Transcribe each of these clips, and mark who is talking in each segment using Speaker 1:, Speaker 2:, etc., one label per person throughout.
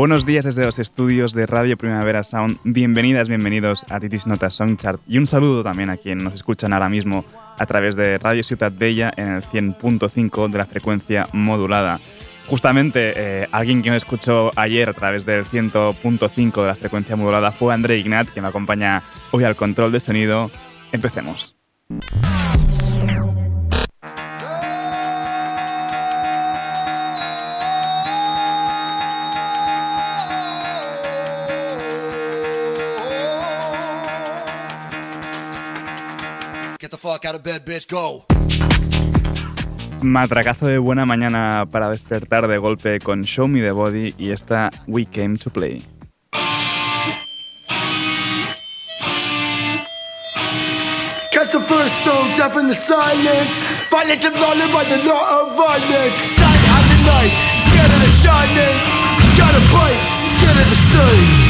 Speaker 1: Buenos días desde los estudios de Radio Primavera Sound. Bienvenidas, bienvenidos a Titis Notas Songchart y un saludo también a quien nos escuchan ahora mismo a través de Radio Ciudad Bella en el 100.5 de la frecuencia modulada. Justamente eh, alguien que me escuchó ayer a través del 100.5 de la frecuencia modulada fue André Ignat, que me acompaña hoy al control de sonido. Empecemos. Matracazo de buena mañana para despertar de golpe con Show Me the Body y esta We Came to Play.
Speaker 2: Catch the first stone, deafen the silence. Violent and rolling by the law of violence. Silent as the night, scared of the shining. Got a bite, scared of the sun.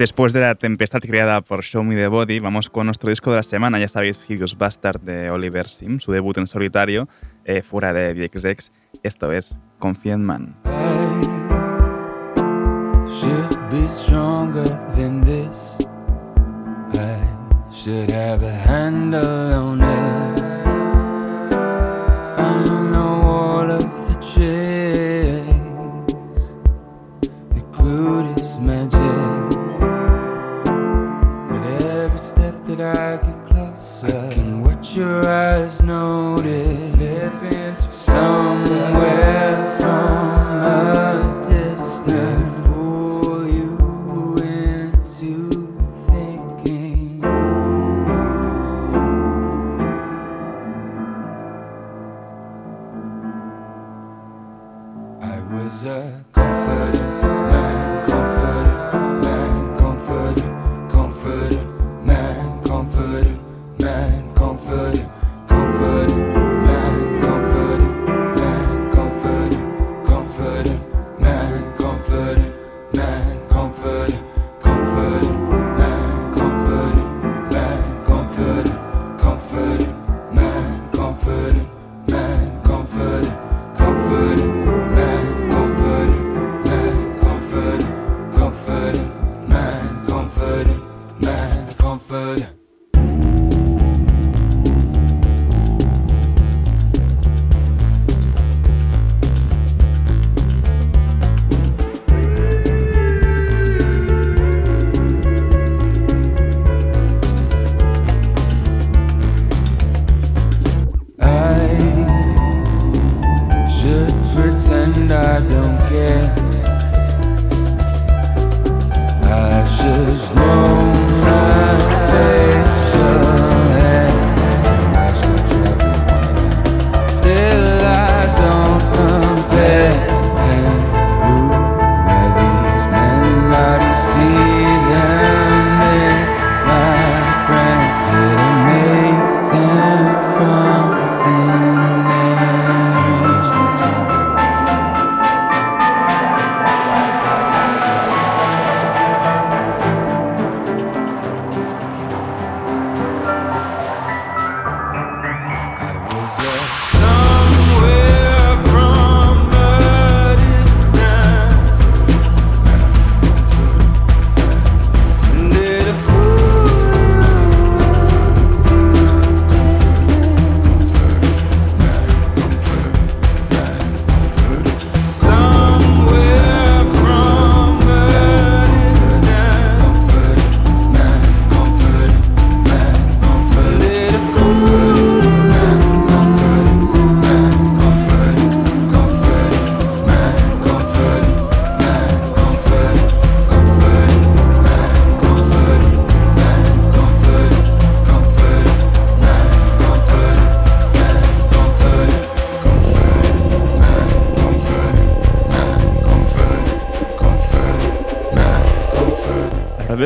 Speaker 1: Después de la tempestad creada por Show Me the Body, vamos con nuestro disco de la semana. Ya sabéis, Hideous Bastard de Oliver Sim, su debut en solitario, eh, fuera de DXX. Esto es Confident Man. I your eyes notice. Somewhere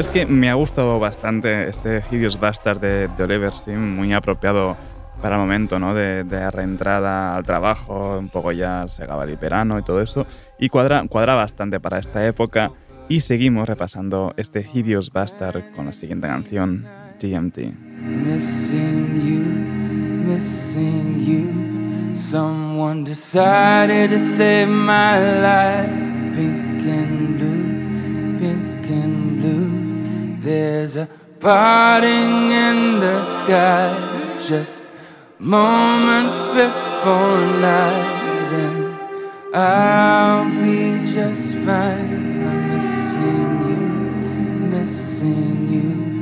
Speaker 3: es que me ha gustado bastante este Hideous Bastard de, de Oliver Sim, muy apropiado para el momento, ¿no? De, de, reentrada al trabajo, un poco ya se acaba el verano y todo eso. Y cuadra, cuadra bastante para esta época. Y seguimos repasando este Hideous Bastard con la siguiente canción, GMT. Missing you, missing you. Someone decided to save my life. Pink and blue, pink and blue. There's a parting in the sky, just moments before night, then I'll be just fine. I'm missing you, missing you.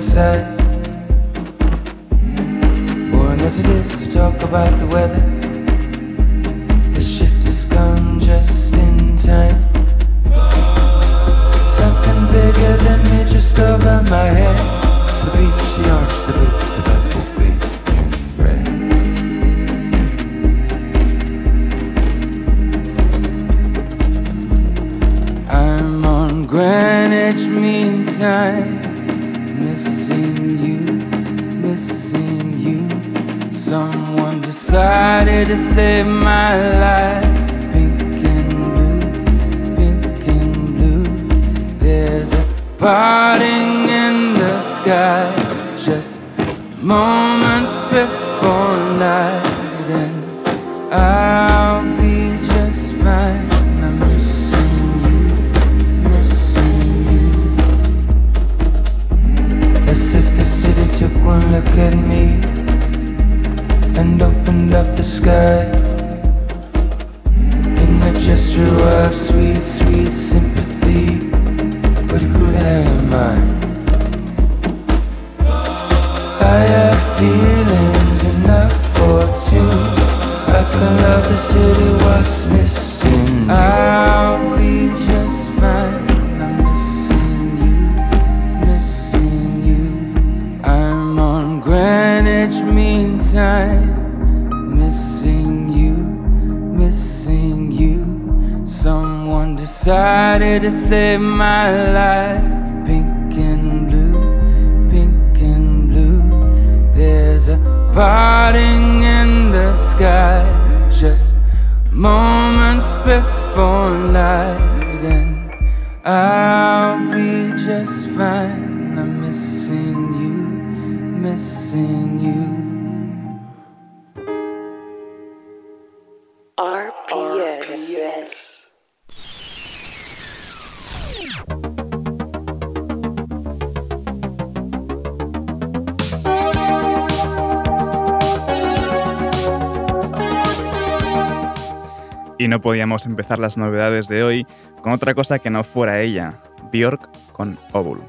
Speaker 3: Inside. Boring as it is to talk about the weather, decided to save my life. Pink and blue, pink and blue. There's a parting in the sky, just moments before night. Then I'll be just fine. I'm missing you, missing you. As if the city took one look at me and opened up the sky mm, in a gesture of sweet, sweet sympathy. but who then am I? I have feelings enough for two. I could love the city, what's missing? I'll decided to save my life. Pink and blue, pink and blue. There's a parting in the sky.
Speaker 4: Podíamos empezar las novedades de hoy con otra cosa que no fuera ella, Björk con Ovul.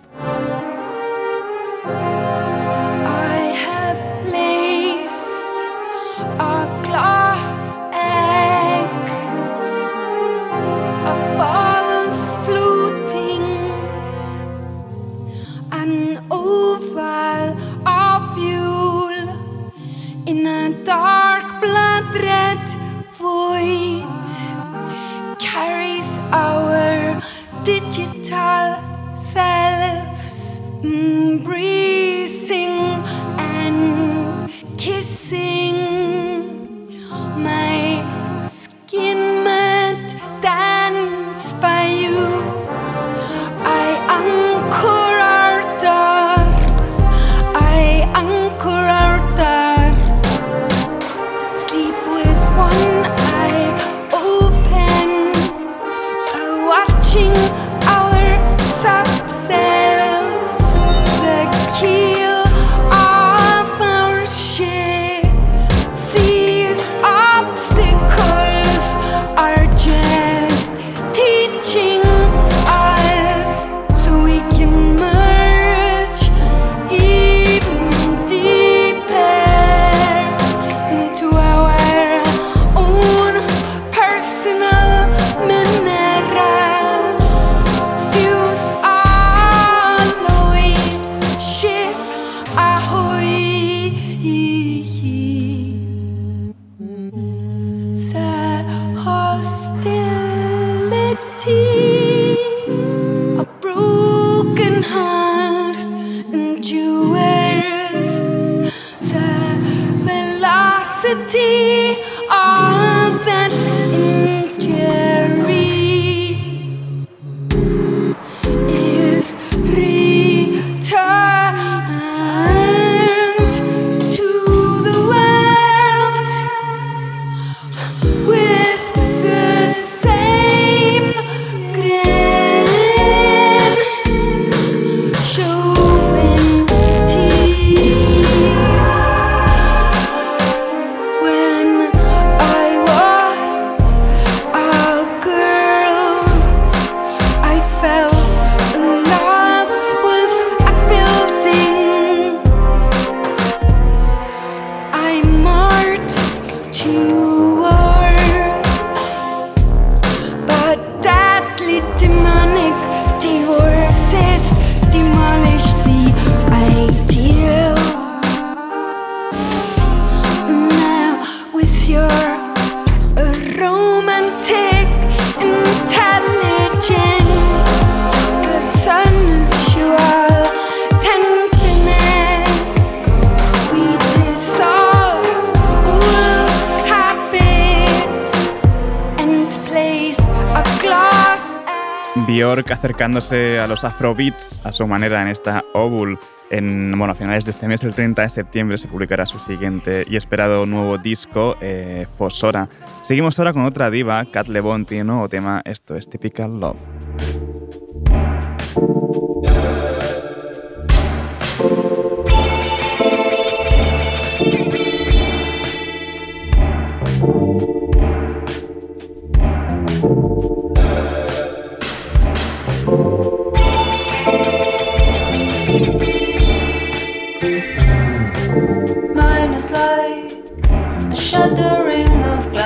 Speaker 4: Acercándose a los afrobeats a su manera en esta Ovul. En, bueno, a finales de este mes, el 30 de septiembre, se publicará su siguiente y esperado nuevo disco, eh, Fosora. Seguimos ahora con otra diva, Cat Lebon, tiene un nuevo tema, esto es Typical Love.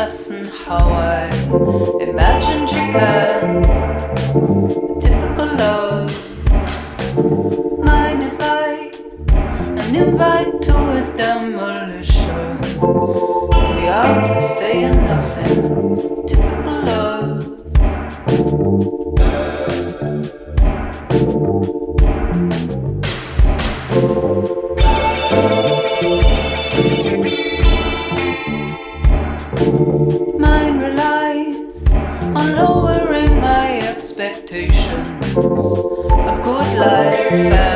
Speaker 5: person how I imagined you can. Typical love. Mine is I, an invite to a demolition. The art of saying nothing. Typical love. expectations. A good life.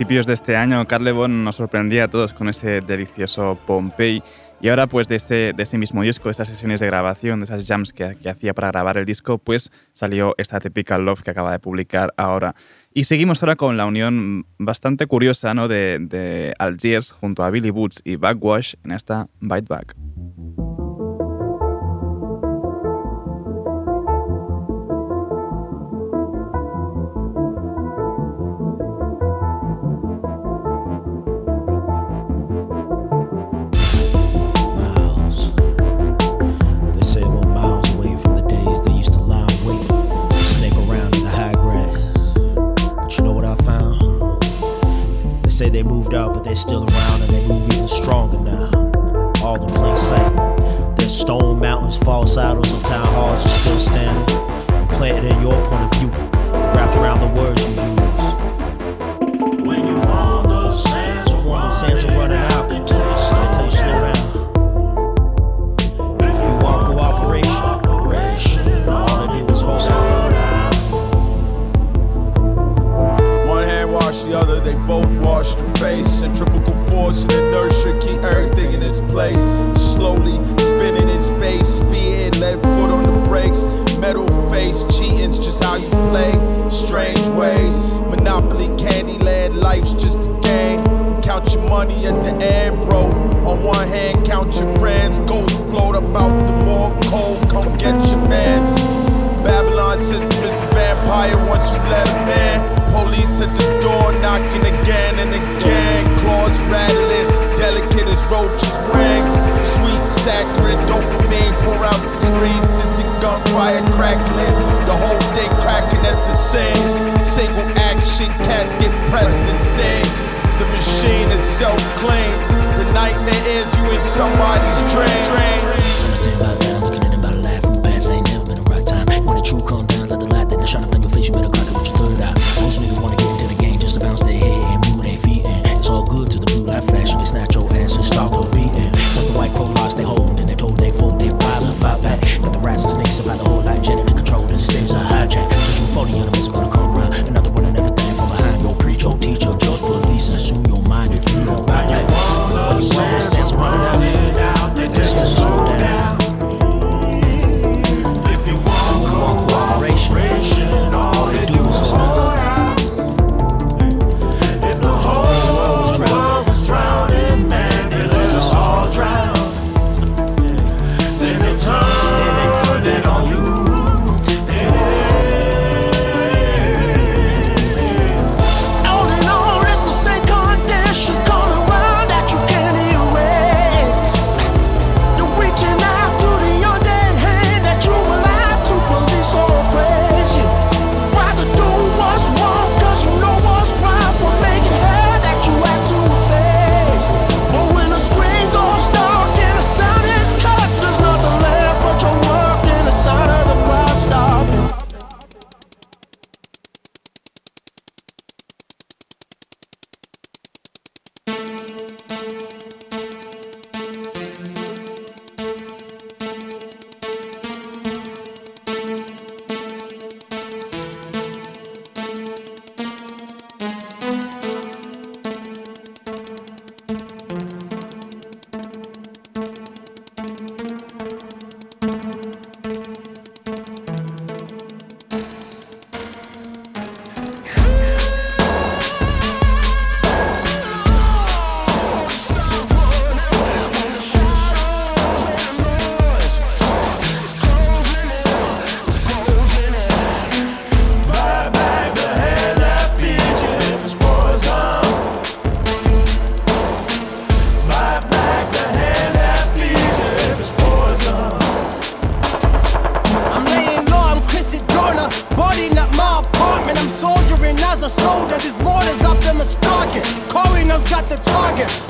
Speaker 1: principios de este año, Carlebon nos sorprendía a todos con ese delicioso Pompey. Y ahora, pues de ese, de ese mismo disco, de esas sesiones de grabación, de esas jams que, que, hacía para grabar el disco, pues salió esta típica Love que acaba de publicar ahora. Y seguimos ahora con la unión bastante curiosa ¿no? de, de Algiers junto a Billy Boots y Backwash en esta Bite Back.
Speaker 6: they still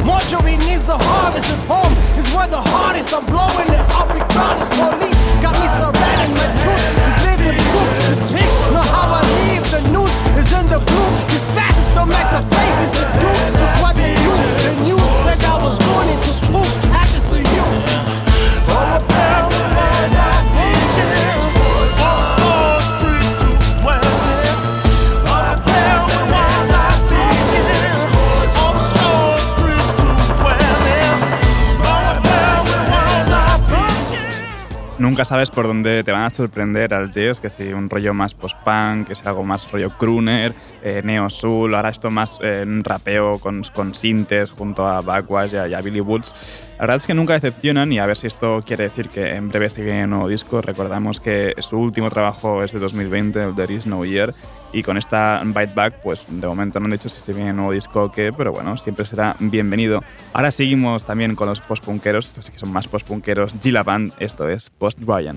Speaker 7: Мочу
Speaker 1: nunca sabes por dónde te van a sorprender al jazz, que si un rollo más post-punk, que es algo más rollo crooner, eh, neo-soul, ahora esto más eh, rapeo con, con sintes junto a Backwash y y a Billy Woods. La verdad es que nunca decepcionan y a ver si esto quiere decir que en breve se viene un nuevo disco. Recordamos que su último trabajo es de 2020, el There Is No Year, y con esta Bite Back, pues de momento no han dicho si se viene un nuevo disco o qué, pero bueno, siempre será bienvenido. Ahora seguimos también con los postpunkeros, estos sí que son más postpunkeros, Gila Band, esto es Post
Speaker 8: Ryan.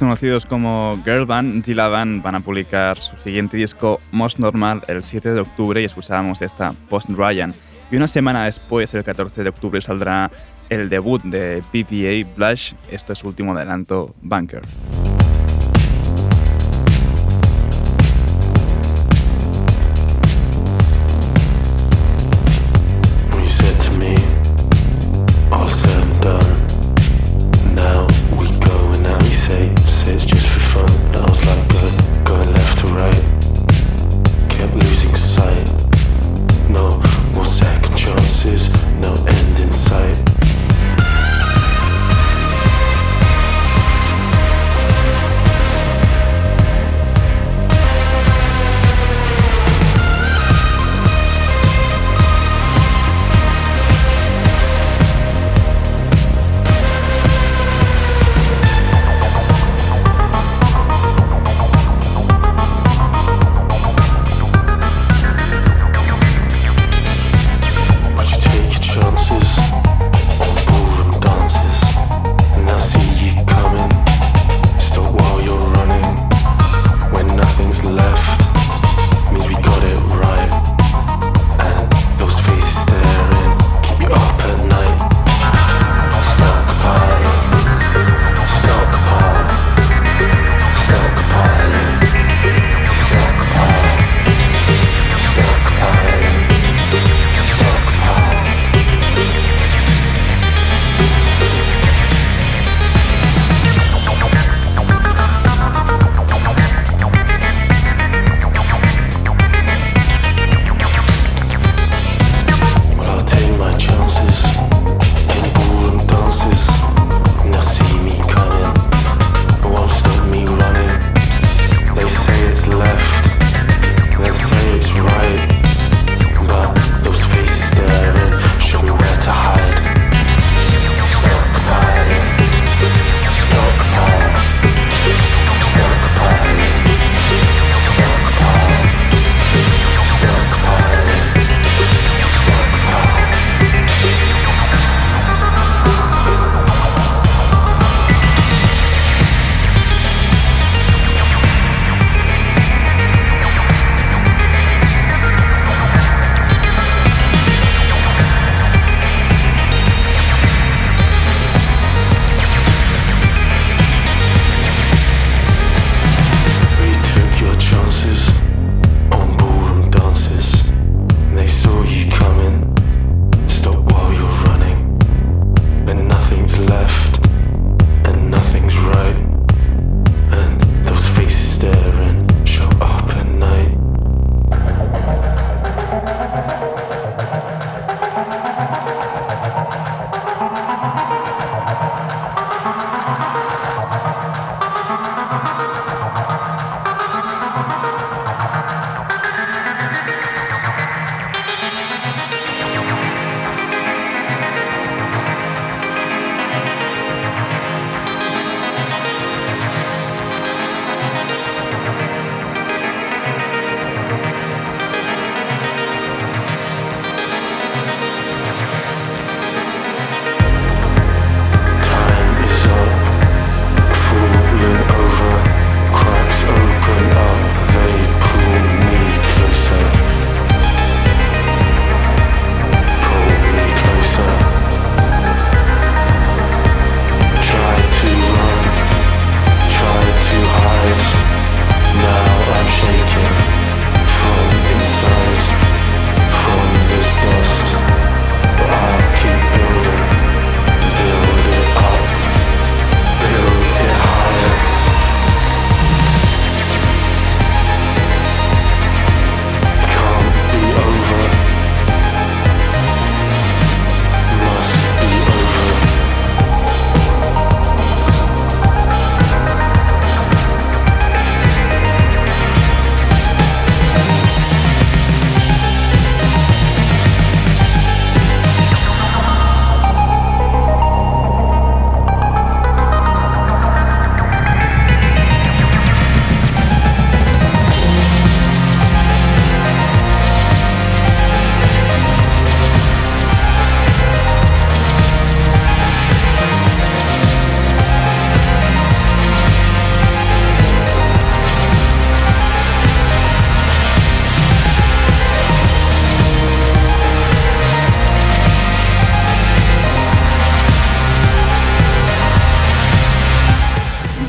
Speaker 8: conocidos como Girl Band, Gila Band, van a publicar su siguiente disco Most Normal el 7 de octubre y escuchábamos esta Post Ryan. Y una semana después, el 14 de octubre, saldrá el debut de PVA Blush, este es su último adelanto, Bunker.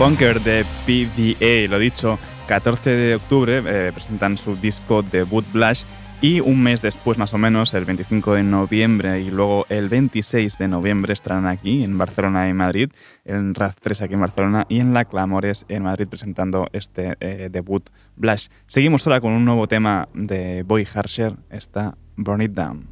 Speaker 1: Bunker de PVA, lo dicho, 14 de octubre eh, presentan su disco debut Blush y un mes después más o menos, el 25 de noviembre y luego el 26 de noviembre estarán aquí en Barcelona y Madrid, en Raz 3 aquí en Barcelona y en La Clamores en Madrid presentando este eh, debut Blush. Seguimos ahora con un nuevo tema de Boy Harsher, está Burn It Down.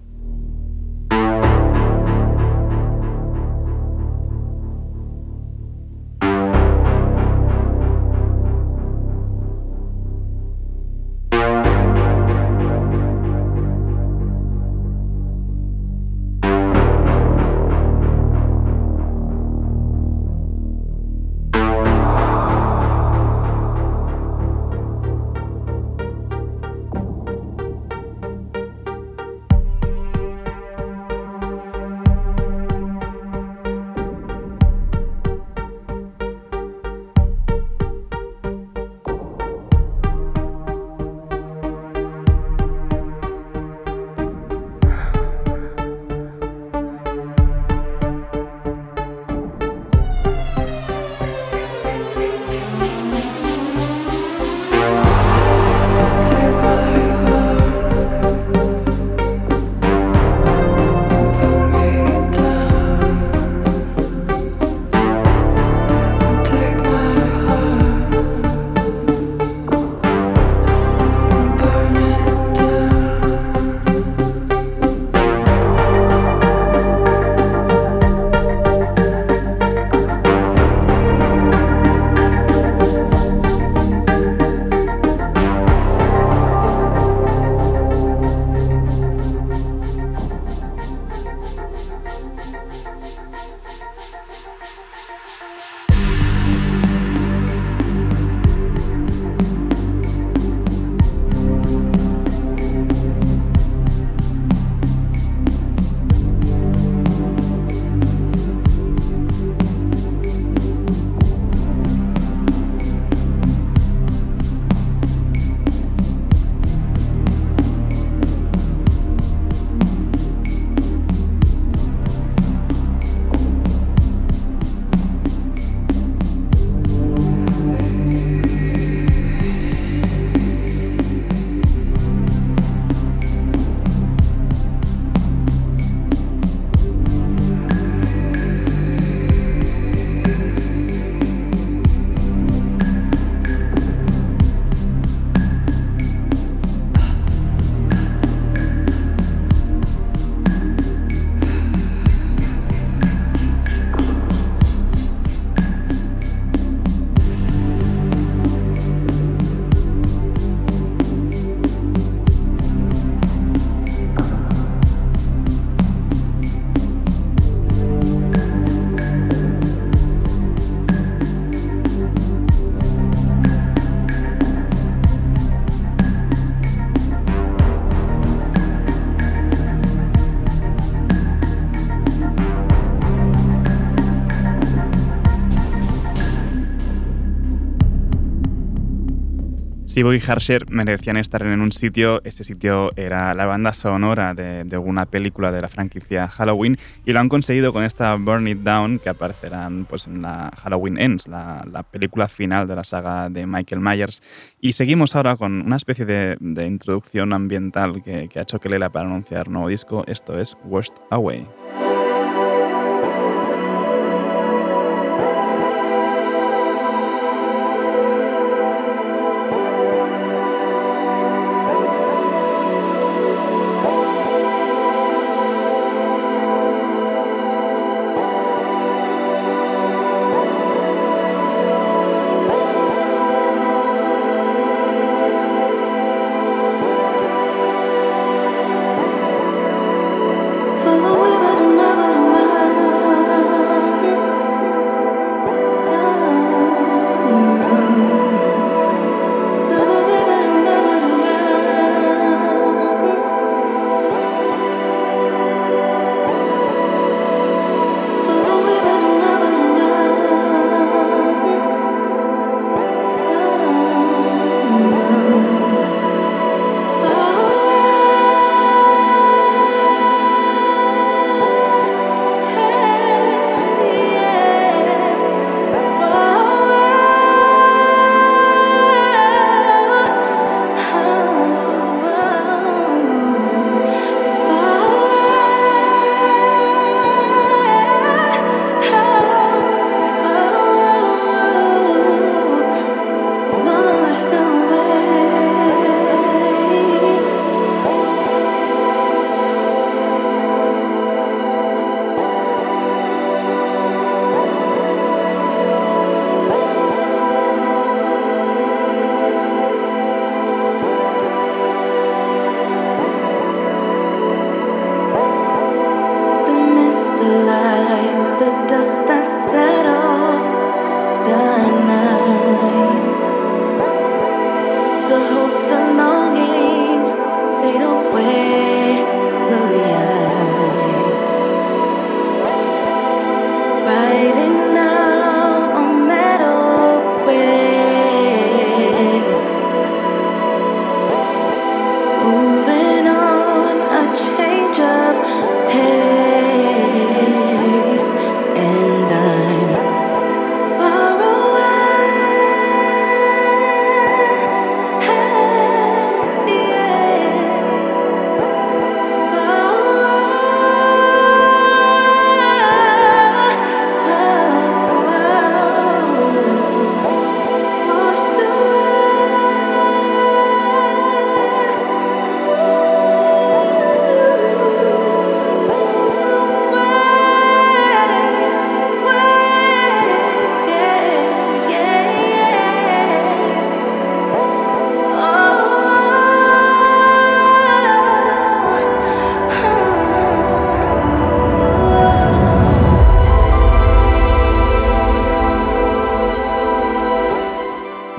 Speaker 1: Tibo y Harsher merecían estar en un sitio, ese sitio era la banda sonora de, de, una película de la franquicia Halloween y lo han conseguido con esta Burn It Down que aparecerán pues, en la Halloween Ends, la, la película final de la saga de Michael Myers. Y seguimos ahora con una especie de, introducción ambiental que, que ha hecho Kelela para anunciar nuevo disco, esto es Worst Away.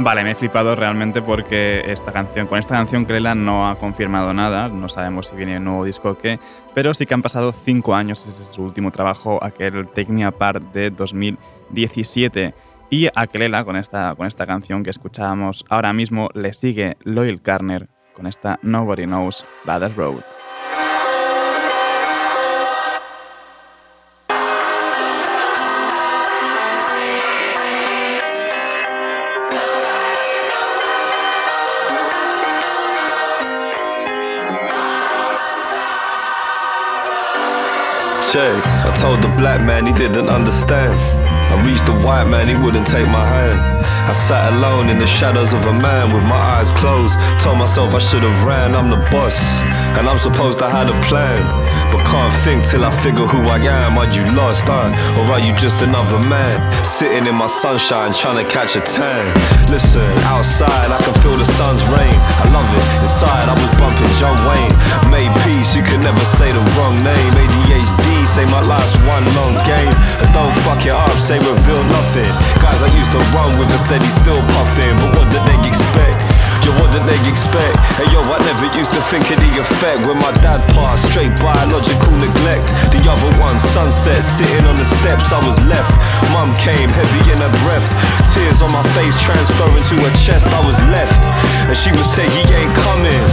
Speaker 1: Vale, me he flipado realmente porque esta canción, con esta canción Clela no ha confirmado nada, no sabemos si viene un nuevo disco o qué, pero sí que han pasado cinco años desde su último trabajo, aquel Take Me Apart de 2017. Y a Clela, con esta, con esta canción que escuchábamos ahora mismo, le sigue Loyal Carner con esta Nobody Knows Ladder Road.
Speaker 9: I told the black man he didn't understand. I reached the white man, he wouldn't take my hand. I sat alone in the shadows of a man with my eyes closed. Told myself I should have ran, I'm the boss. And I'm supposed to have a plan. But can't think till I figure who I am. Are you lost, huh? Or are you just another man? Sitting in my sunshine trying to catch a tan. Listen, outside I can feel the sun's rain. I love it. Inside I was bumping John Wayne. Made peace, you can never say the wrong name. ADHD, say my life's one long game. And don't fuck it up, say reveal nothing. Guys I used to run with a steady still puffing. But what did they expect? Yo, what did they expect? Hey yo, I never used to think of the effect when my dad passed. Straight biological neglect. The other one, sunset, sitting on the steps, I was left. Mum came, heavy in her breath. Tears on my face, transferring to her chest, I was left. And she would say, he ain't coming.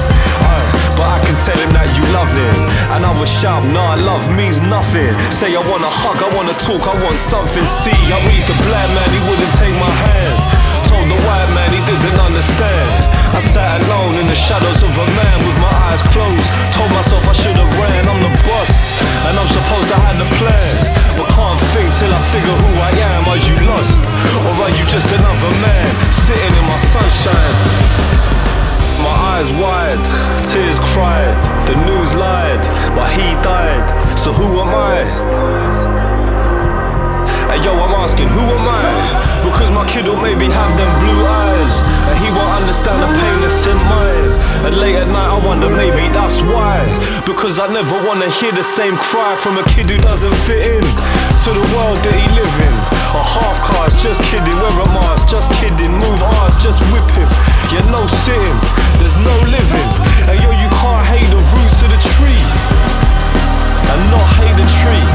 Speaker 9: But I can tell him that you love him. And I would shout, nah, love means nothing. Say, I wanna hug, I wanna talk, I want something. See, I reached the black man, he wouldn't take my hand. Told the white man he didn't understand. I sat alone in the shadows of a man with my eyes closed. Told myself I should have ran, I'm the boss. And I'm supposed to have the plan. Kid will maybe have them blue eyes, and he won't understand the pain that's in mine. And late at night, I wonder maybe that's why. Because I never wanna hear the same cry from a kid who doesn't fit in to the world that he live in. A half cars, just kidding, wear a mask, just kidding, move ours, just whip him. Yeah, no sitting, there's no living. And yo, you can't hate the roots of the tree and not hate the tree.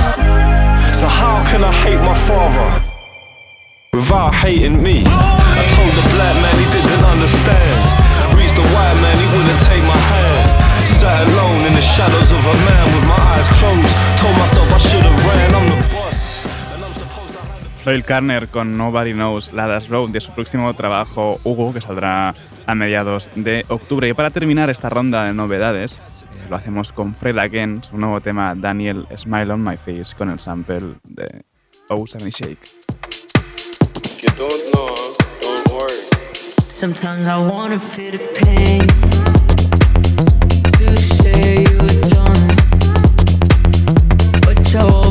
Speaker 9: So how can I hate my father without hating me? I told the black man he didn't understand. Reached the white man, he wouldn't take my hand. Sat alone in the shadows of a man with my eyes closed. Told myself I should have ran, I'm the boss.
Speaker 1: Carner con Nobody Knows Ladas Road de su próximo trabajo Hugo que saldrá a mediados de octubre. Y para terminar esta ronda de novedades, eh, lo hacemos con Fred Again, su nuevo tema Daniel Smile on My Face con el sample de O7 Shake.
Speaker 10: You don't know, don't worry.
Speaker 11: Sometimes I wanna feel the pain. You say you're done, but you're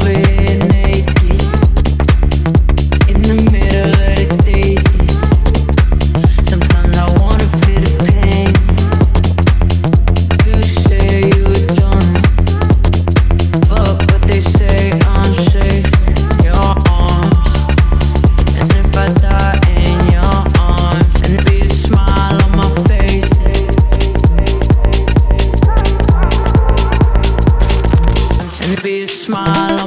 Speaker 11: smile.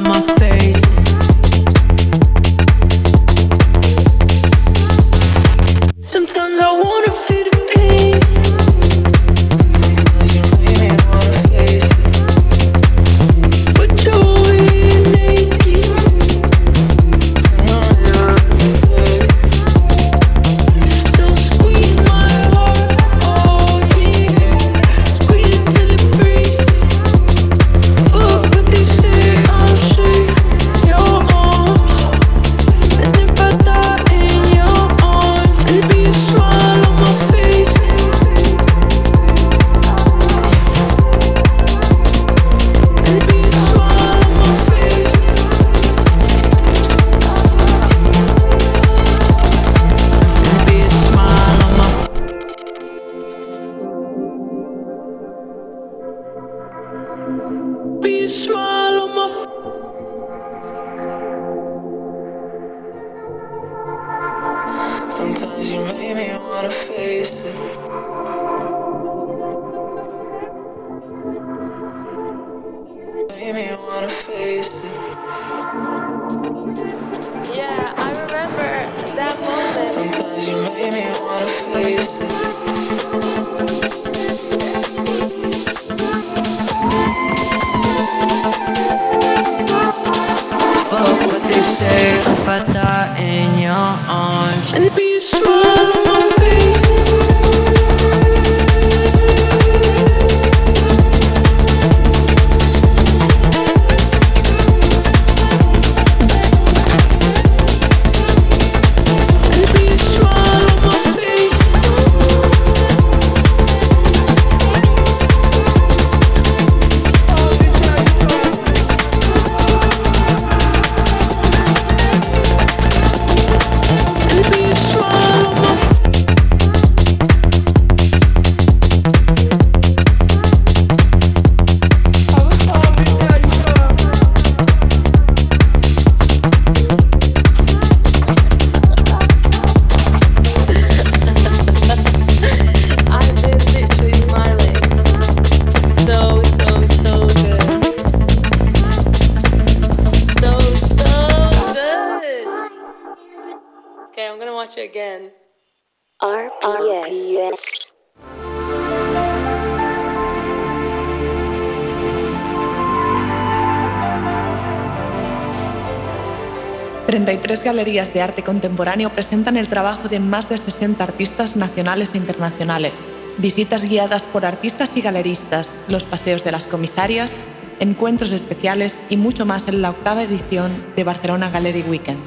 Speaker 12: Galerías de arte contemporáneo presentan el trabajo de más de 60 artistas nacionales e internacionales. Visitas guiadas por artistas y galeristas, los paseos de las comisarias, encuentros especiales y mucho más en la octava edición de Barcelona Gallery Weekend,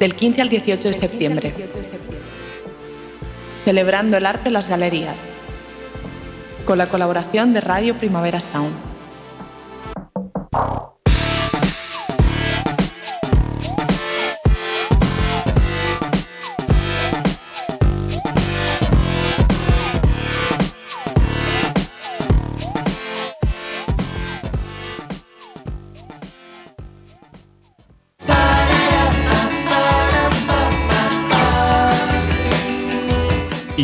Speaker 12: del 15 al 18 de septiembre. Celebrando el arte en las galerías, con la colaboración de Radio Primavera Sound.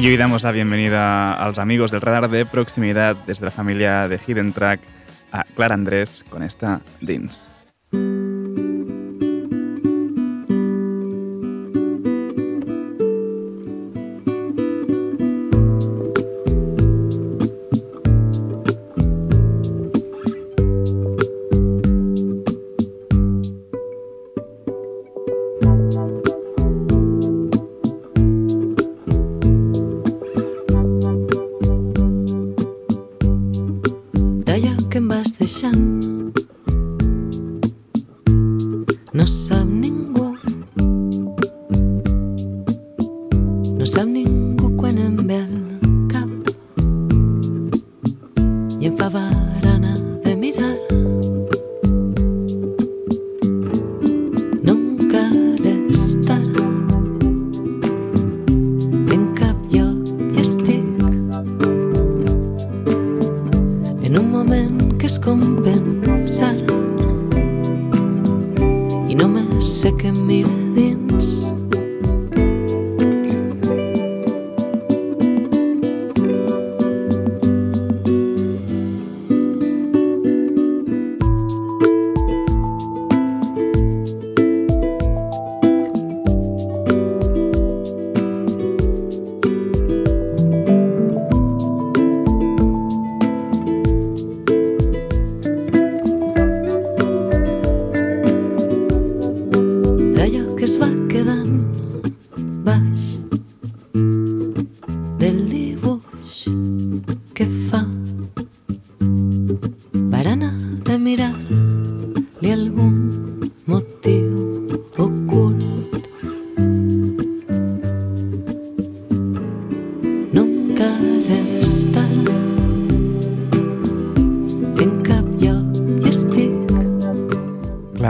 Speaker 13: Y hoy damos la bienvenida a los amigos del radar de proximidad desde la familia de Hidden Track a Clara Andrés con esta Dins.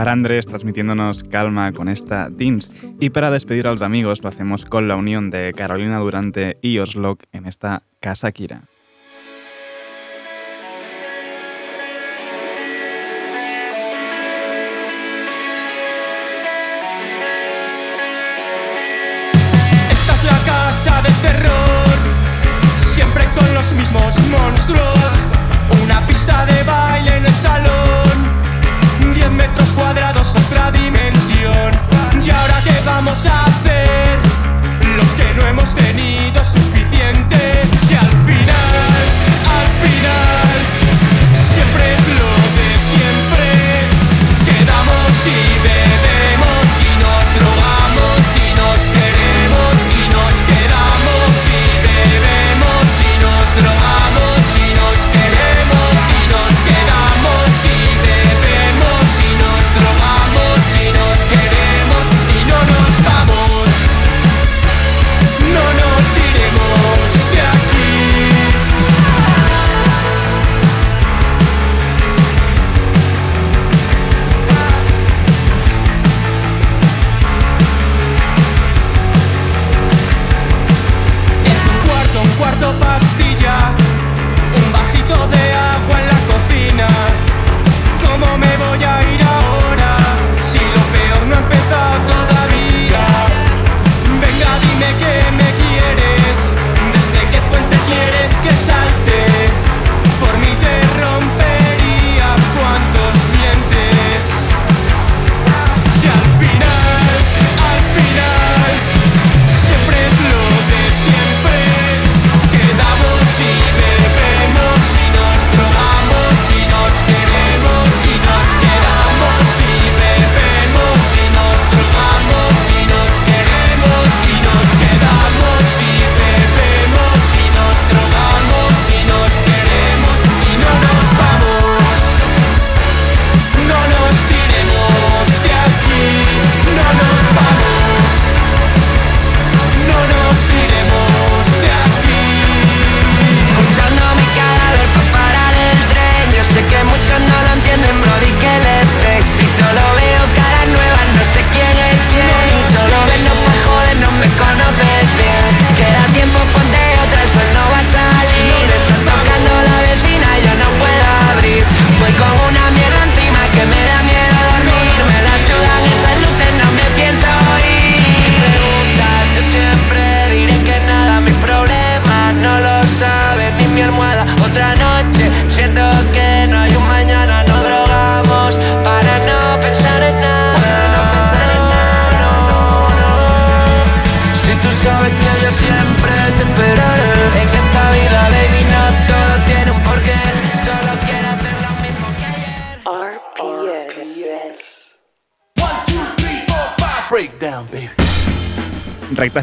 Speaker 13: Andrés transmitiéndonos calma con esta Teams. Y para despedir a los amigos lo hacemos con la unión de Carolina Durante y Oslock en esta Casa Kira.
Speaker 14: Esta es la casa del terror, siempre con los mismos monstruos. Una pista de baile en el salón en 10 metros cuadrados otra dimensión. ¿Y ahora qué vamos a hacer? Los que no hemos tenido suficiente. Si al final, al final, siempre es lo de siempre. Quedamos y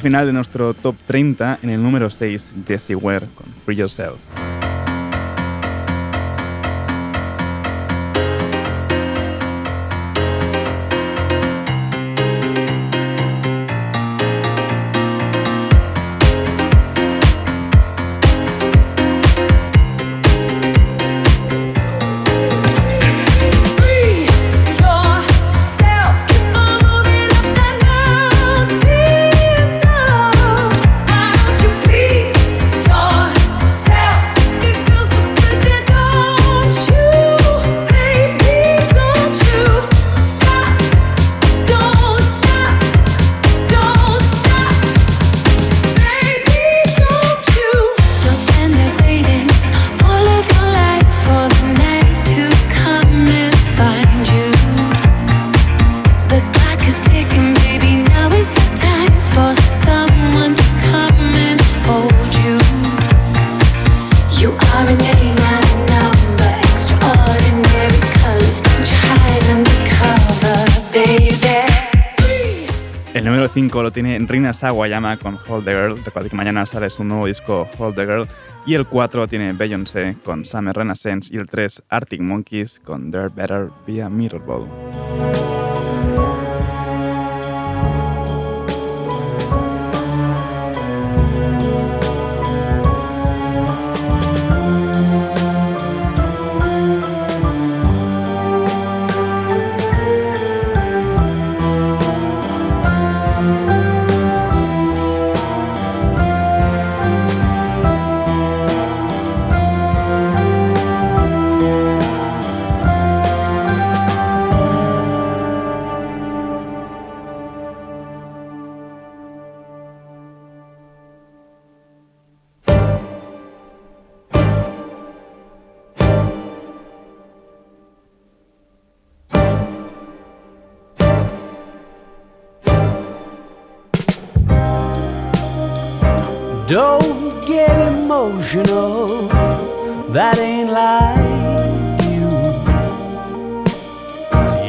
Speaker 14: Al final de
Speaker 15: nuestro top 30 en el número 6, Jessie Ware con Free Yourself. tiene Rina Sawayama con Hold the Girl. Recuerda que mañana sale su nuevo disco Hold the Girl. Y el 4 tiene Beyoncé con Summer Renaissance. Y el 3 Arctic Monkeys con There Better Be a Mirrorball.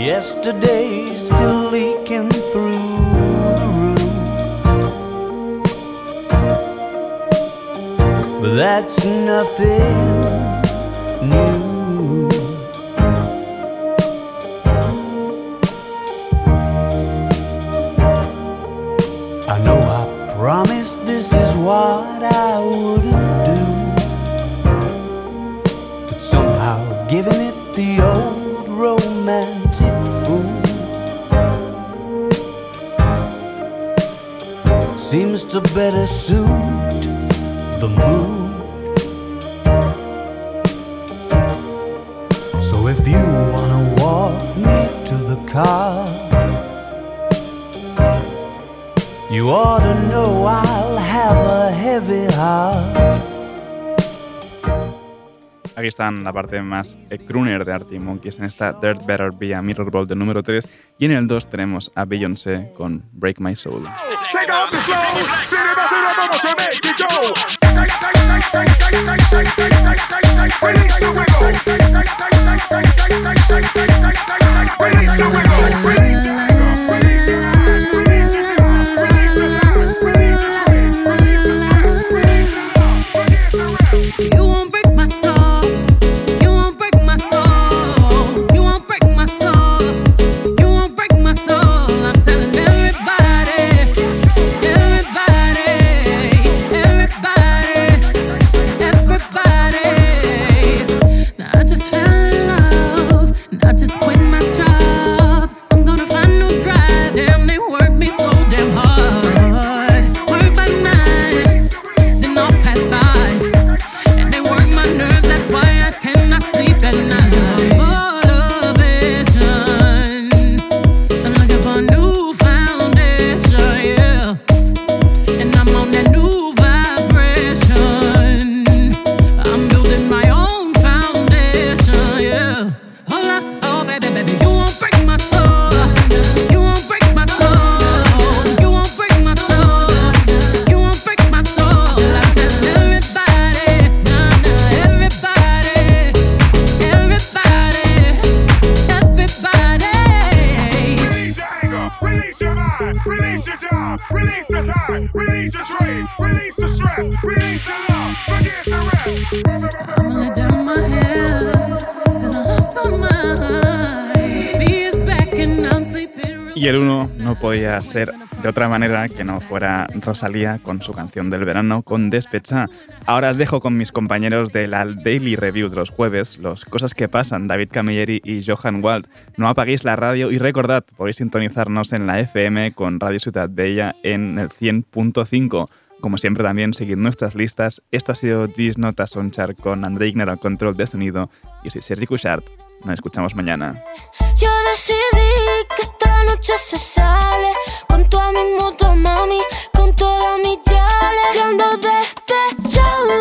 Speaker 16: Yesterday's still leaking through the roof. But that's nothing to better suit the mood.
Speaker 1: Están la parte más eh, crooner de Arctic Monkeys en esta Dirt Better Be a Mirror Ball del número 3 y en el 2 tenemos a Beyoncé con Break My Soul. De otra manera que no fuera Rosalía con su canción del verano, con Despecha. Ahora os dejo con mis compañeros de la Daily Review de los jueves, los Cosas que pasan, David Camilleri y Johan Wald. No apaguéis la radio y recordad, podéis sintonizarnos en la FM con Radio Ciudad Bella en el 100.5. Como siempre también seguid nuestras listas. Esto ha sido This Nota Sonchar con André Igner al control de sonido. Yo soy Sergi Cushart. Nos escuchamos mañana.
Speaker 17: Yo decidí que esta noche se sale con toda mi moto, mami, con toda mi chale. Que ando despechada,